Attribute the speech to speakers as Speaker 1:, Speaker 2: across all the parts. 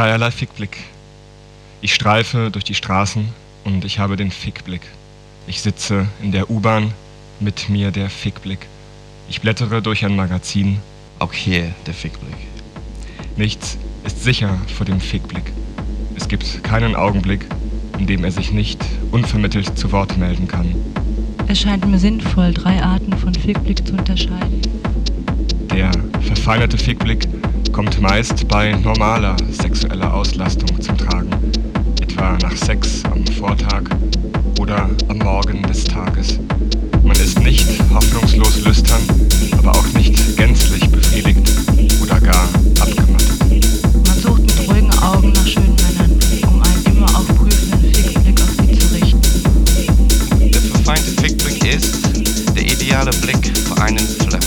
Speaker 1: dreierlei Fickblick. Ich streife durch die Straßen und ich habe den Fickblick. Ich sitze in der U-Bahn, mit mir der Fickblick. Ich blättere durch ein Magazin.
Speaker 2: Auch hier der Fickblick.
Speaker 1: Nichts ist sicher vor dem Fickblick. Es gibt keinen Augenblick, in dem er sich nicht unvermittelt zu Wort melden kann.
Speaker 3: Es scheint mir sinnvoll, drei Arten von Fickblick zu unterscheiden.
Speaker 1: Der verfeinerte Fickblick kommt meist bei normaler sexueller Auslastung zum Tragen, etwa nach Sex am Vortag oder am Morgen des Tages. Man ist nicht hoffnungslos lüstern, aber auch nicht gänzlich befriedigt oder gar abgemattet.
Speaker 3: Man sucht mit ruhigen Augen nach schönen Männern, um einen immer auf prüfenden Fickblick auf sie zu richten.
Speaker 2: Der verfeinte Fickblick ist der ideale Blick für einen Flirt.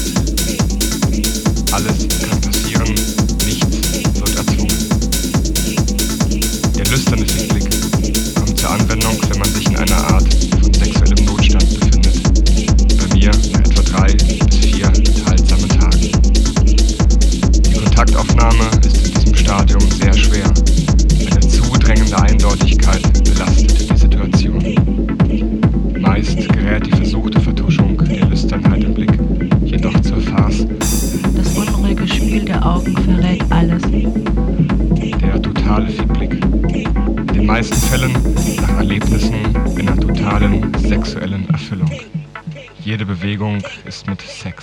Speaker 1: Alles kann Just finishing. Mit Sex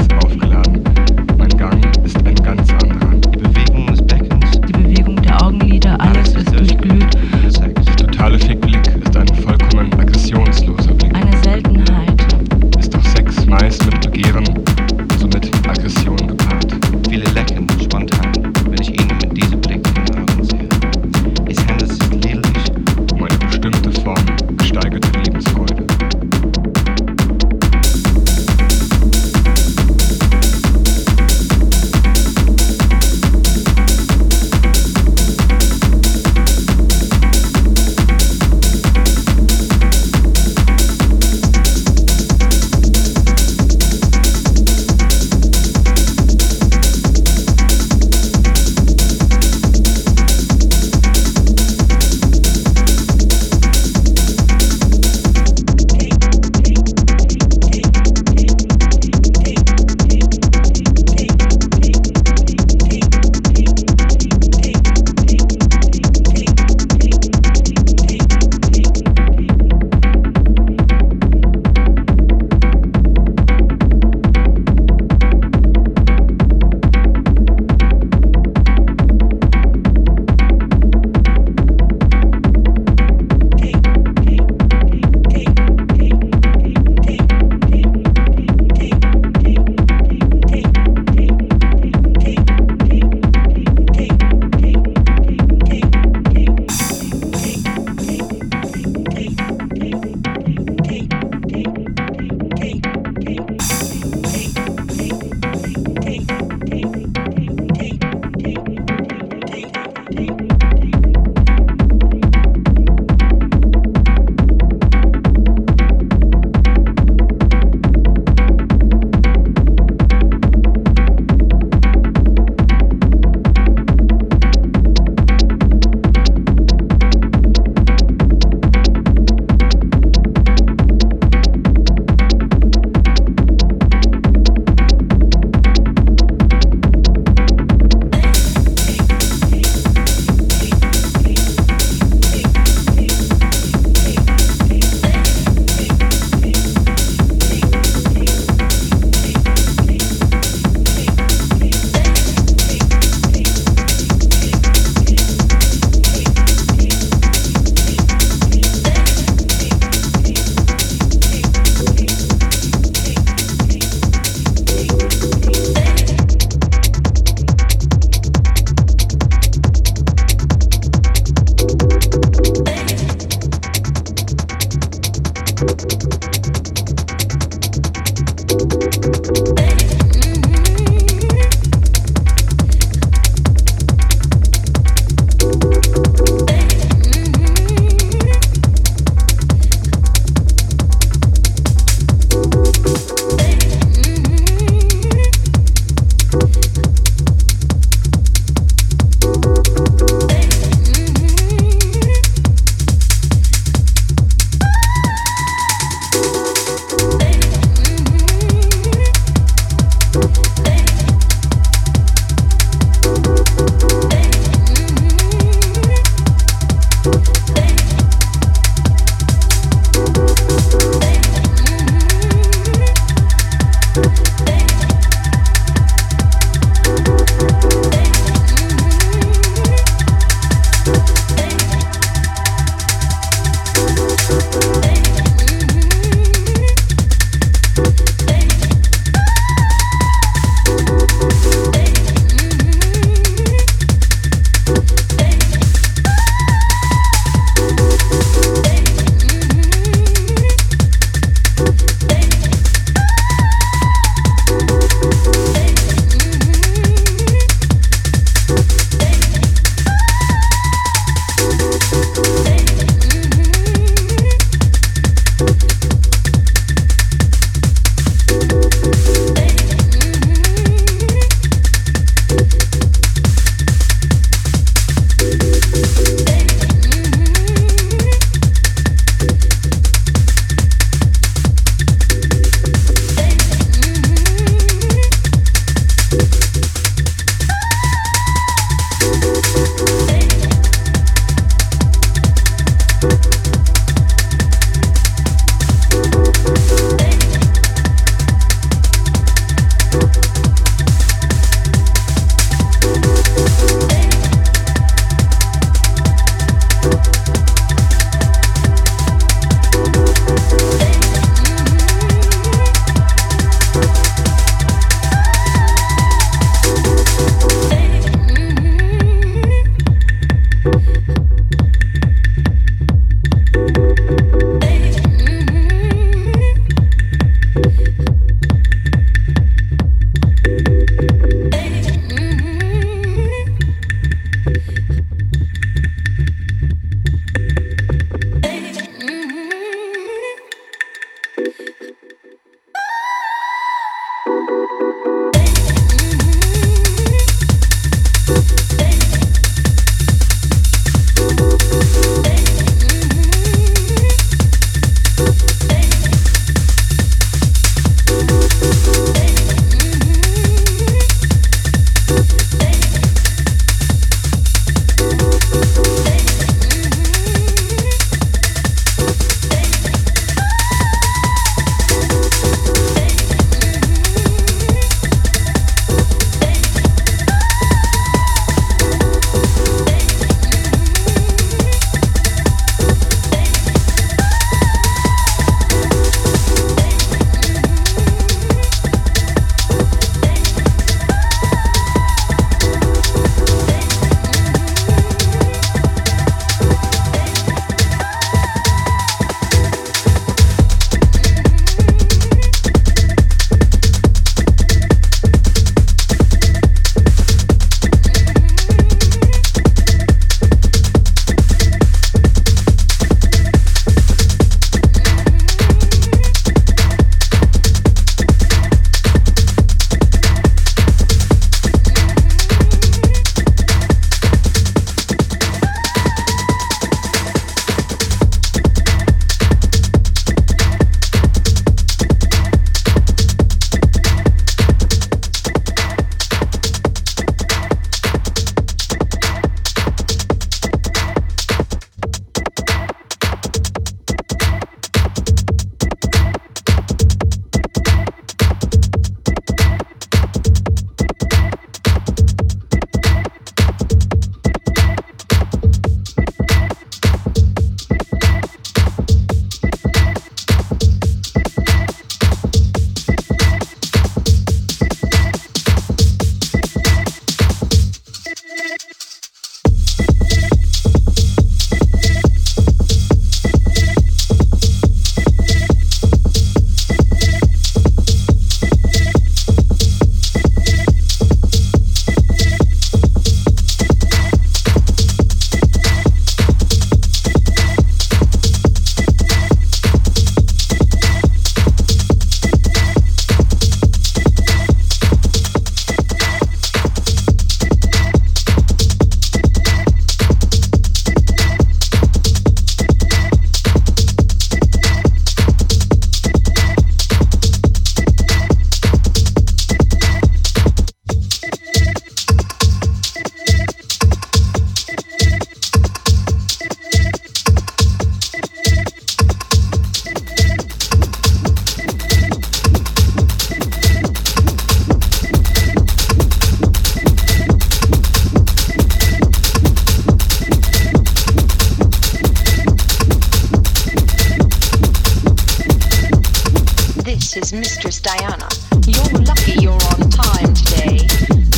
Speaker 1: this
Speaker 4: is Mistress Diana. You're lucky you're on time today.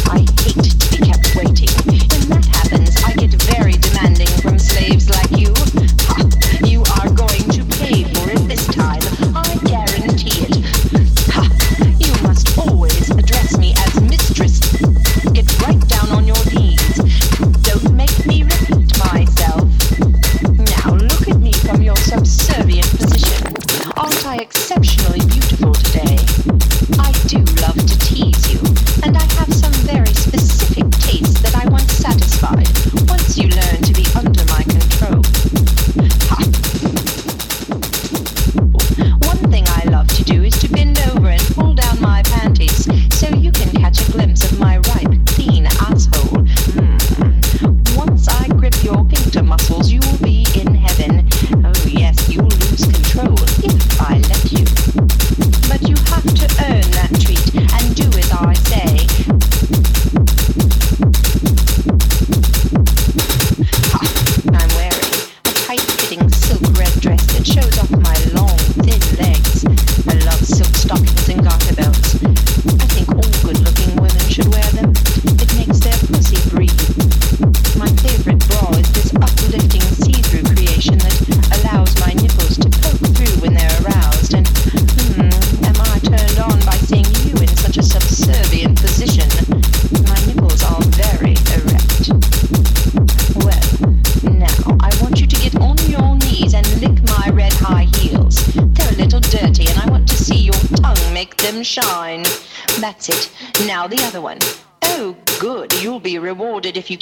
Speaker 4: I hate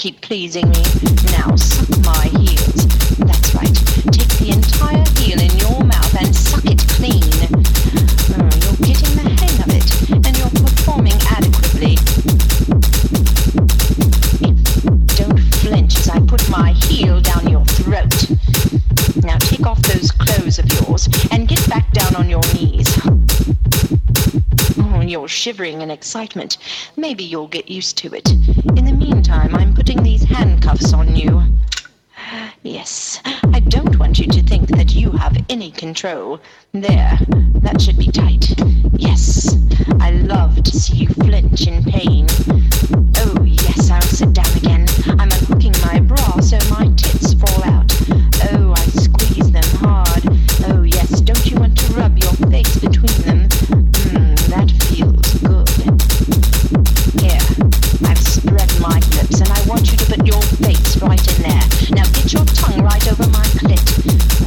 Speaker 4: keep pleasing me. shivering in excitement. Maybe you'll get used to it. In the meantime, I'm putting these handcuffs on you. Yes, I don't want you to think that you have any control. There, that should be tight. Yes, I love to see you flinch in pain. Oh, yes, I'll sit down again. I'm unhooking my bra so my tits fall out. right in there. Now get your tongue right over my clit.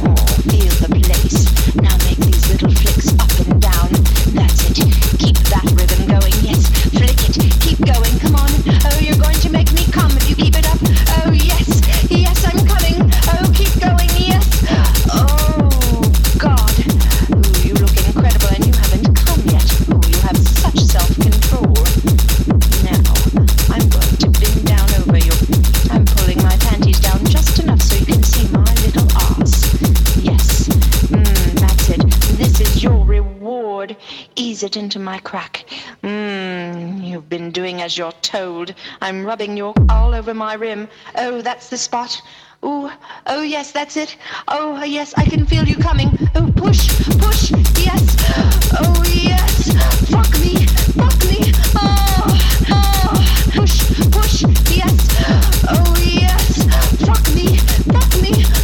Speaker 4: Oh, feel my crack. Mmm, you've been doing as you're told. I'm rubbing your all over my rim. Oh, that's the spot. Ooh, oh yes, that's it. Oh yes, I can feel you coming. Oh, push, push, yes. Oh yes, fuck me, fuck me. Oh, oh, push, push, yes. Oh yes, fuck me, fuck me.